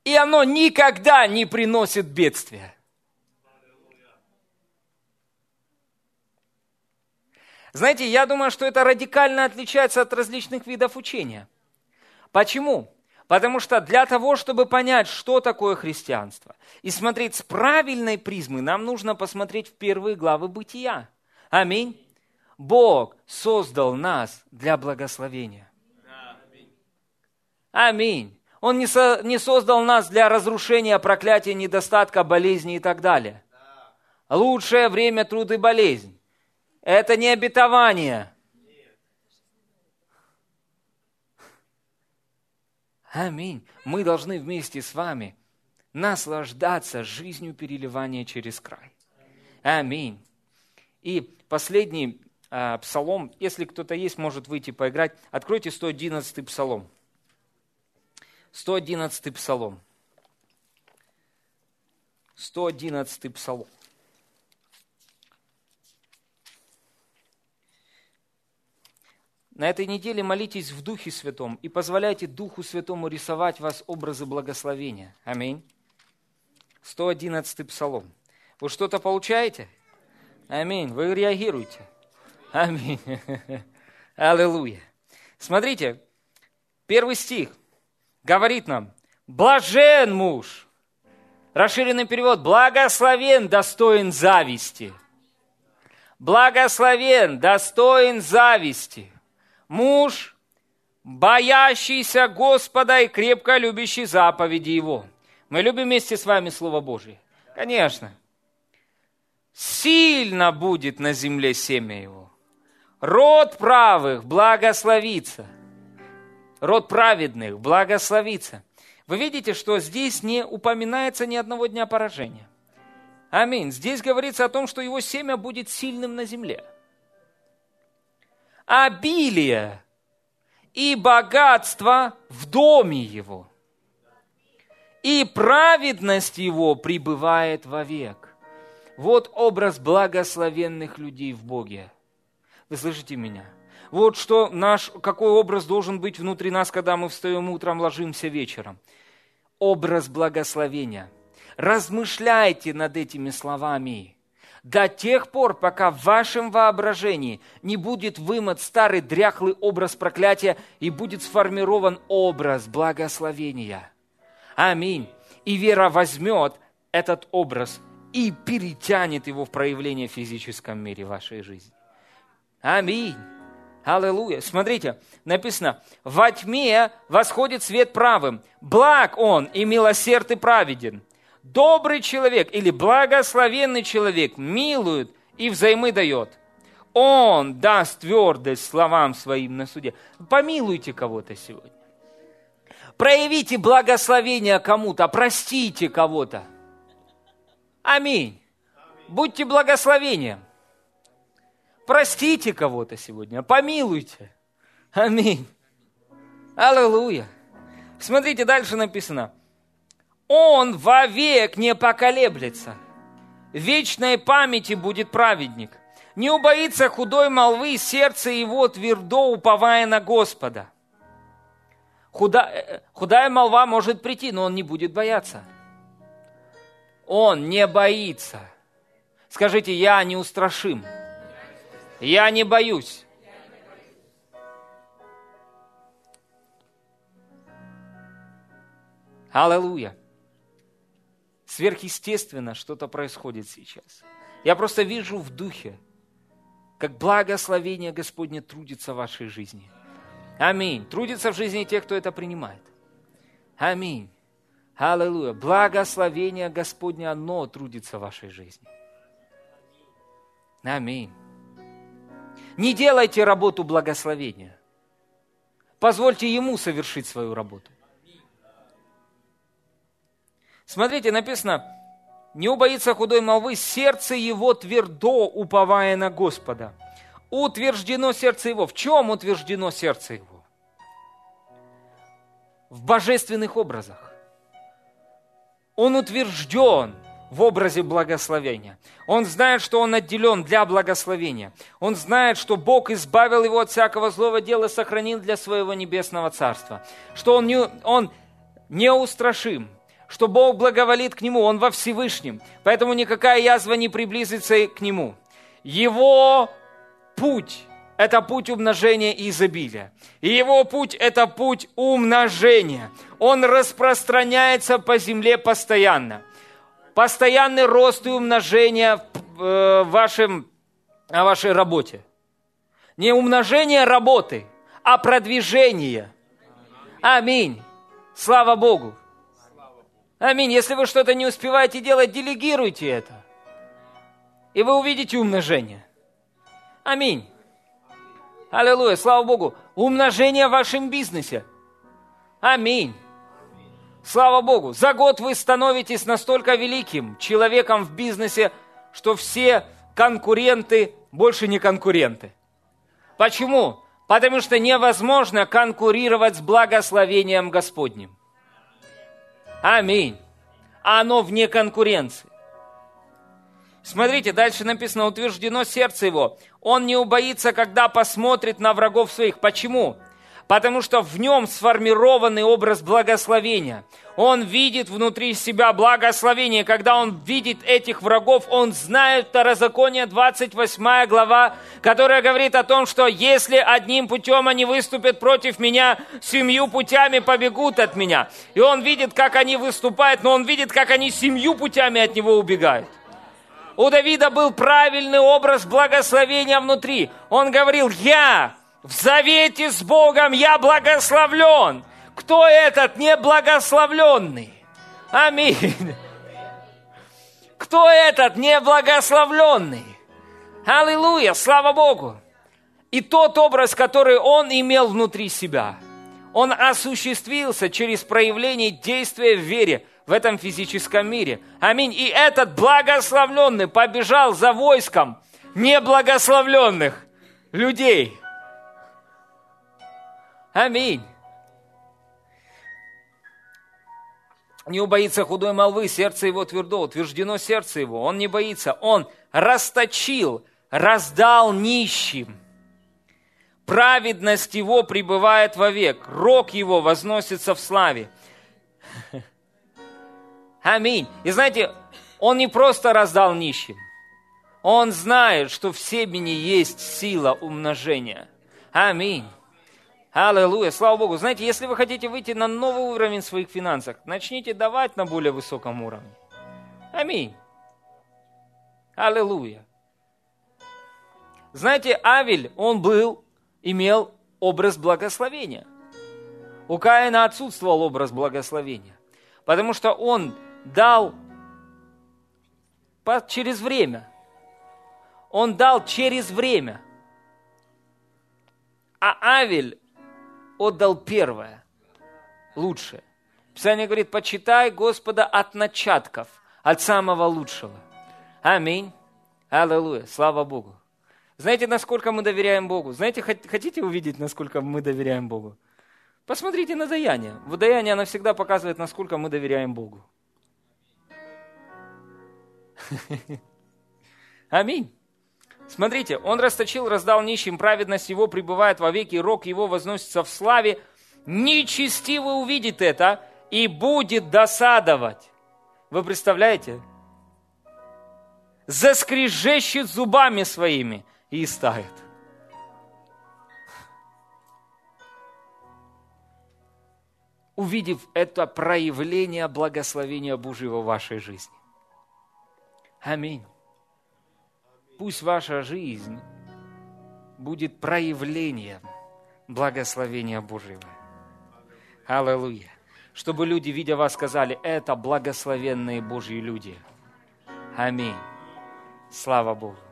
И оно никогда не приносит бедствия. Знаете, я думаю, что это радикально отличается от различных видов учения – Почему? Потому что для того, чтобы понять, что такое христианство, и смотреть с правильной призмы, нам нужно посмотреть в первые главы бытия. Аминь. Бог создал нас для благословения. Аминь. Он не, со, не создал нас для разрушения, проклятия, недостатка, болезни и так далее. Лучшее время труд и болезнь. Это не обетование. Аминь. Мы должны вместе с вами наслаждаться жизнью переливания через край. Аминь. И последний э, псалом, если кто-то есть, может выйти поиграть. Откройте 111 псалом. 111 псалом. 111 псалом. На этой неделе молитесь в Духе Святом и позволяйте Духу Святому рисовать вас образы благословения. Аминь. 111 псалом. Вы что-то получаете? Аминь. Вы реагируете. Аминь. [laughs] Аллилуйя. Смотрите, первый стих говорит нам, блажен муж. Расширенный перевод, благословен, достоин зависти. Благословен, достоин зависти муж, боящийся Господа и крепко любящий заповеди Его. Мы любим вместе с вами Слово Божие? Конечно. Сильно будет на земле семя Его. Род правых благословится. Род праведных благословится. Вы видите, что здесь не упоминается ни одного дня поражения. Аминь. Здесь говорится о том, что его семя будет сильным на земле обилие и богатство в доме его. И праведность его пребывает вовек. Вот образ благословенных людей в Боге. Вы слышите меня? Вот что наш, какой образ должен быть внутри нас, когда мы встаем утром, ложимся вечером. Образ благословения. Размышляйте над этими словами до тех пор, пока в вашем воображении не будет вымот старый дряхлый образ проклятия и будет сформирован образ благословения. Аминь. И вера возьмет этот образ и перетянет его в проявление в физическом мире вашей жизни. Аминь. Аллилуйя. Смотрите, написано, во тьме восходит свет правым, благ он и милосерд и праведен добрый человек или благословенный человек милует и взаймы дает. Он даст твердость словам своим на суде. Помилуйте кого-то сегодня. Проявите благословение кому-то, простите кого-то. Аминь. Будьте благословением. Простите кого-то сегодня, помилуйте. Аминь. Аллилуйя. Смотрите, дальше написано он вовек не поколеблется. В вечной памяти будет праведник. Не убоится худой молвы, сердце его твердо уповая на Господа. Худа, э, худая молва может прийти, но он не будет бояться. Он не боится. Скажите, я не устрашим. Я не боюсь. Аллилуйя сверхъестественно что-то происходит сейчас. Я просто вижу в духе, как благословение Господне трудится в вашей жизни. Аминь. Трудится в жизни тех, кто это принимает. Аминь. Аллилуйя. Благословение Господне, оно трудится в вашей жизни. Аминь. Не делайте работу благословения. Позвольте Ему совершить свою работу. Смотрите, написано, не убоится худой молвы, сердце его твердо уповая на Господа. Утверждено сердце его. В чем утверждено сердце его? в божественных образах. Он утвержден в образе благословения. Он знает, что он отделен для благословения. Он знает, что Бог избавил его от всякого злого дела и сохранил для своего небесного царства. Что он, не, он неустрашим, что Бог благоволит к нему, он во Всевышнем. Поэтому никакая язва не приблизится к нему. Его путь – это путь умножения и изобилия. И его путь – это путь умножения. Он распространяется по земле постоянно – постоянный рост и умножение в э, вашем, в вашей работе. Не умножение работы, а продвижение. Аминь. Слава Богу. Аминь. Если вы что-то не успеваете делать, делегируйте это. И вы увидите умножение. Аминь. Аллилуйя. Слава Богу. Умножение в вашем бизнесе. Аминь. Слава Богу, за год вы становитесь настолько великим человеком в бизнесе, что все конкуренты больше не конкуренты. Почему? Потому что невозможно конкурировать с благословением Господним. Аминь. Оно вне конкуренции. Смотрите, дальше написано, утверждено сердце его. Он не убоится, когда посмотрит на врагов своих. Почему? Потому что в нем сформированный образ благословения. Он видит внутри себя благословение. Когда он видит этих врагов, он знает Второзаконие 28 глава, которая говорит о том, что если одним путем они выступят против меня, семью путями побегут от меня. И он видит, как они выступают, но он видит, как они семью путями от него убегают. У Давида был правильный образ благословения внутри. Он говорил, я в завете с Богом я благословлен. Кто этот неблагословленный? Аминь. Кто этот неблагословленный? Аллилуйя, слава Богу. И тот образ, который он имел внутри себя, он осуществился через проявление действия в вере в этом физическом мире. Аминь. И этот благословленный побежал за войском неблагословленных людей – Аминь. Не убоится худой молвы, сердце его твердо, утверждено сердце его. Он не боится, он расточил, раздал нищим. Праведность его пребывает вовек, рог его возносится в славе. Аминь. И знаете, он не просто раздал нищим, он знает, что в семени есть сила умножения. Аминь. Аллилуйя, слава Богу. Знаете, если вы хотите выйти на новый уровень в своих финансах, начните давать на более высоком уровне. Аминь. Аллилуйя. Знаете, Авель, он был, имел образ благословения. У Каина отсутствовал образ благословения, потому что он дал через время. Он дал через время. А Авель, отдал первое, лучшее. Писание говорит, почитай Господа от начатков, от самого лучшего. Аминь. Аллилуйя. Слава Богу. Знаете, насколько мы доверяем Богу? Знаете, хотите увидеть, насколько мы доверяем Богу? Посмотрите на даяние. В даянии она всегда показывает, насколько мы доверяем Богу. [laughs] Аминь. Смотрите, он расточил, раздал нищим, праведность его пребывает во веки, рок его возносится в славе. Нечестивый увидит это и будет досадовать. Вы представляете? Заскрежещет зубами своими и истает. Увидев это проявление благословения Божьего в вашей жизни. Аминь пусть ваша жизнь будет проявлением благословения Божьего. Аллилуйя. Чтобы люди, видя вас, сказали, это благословенные Божьи люди. Аминь. Слава Богу.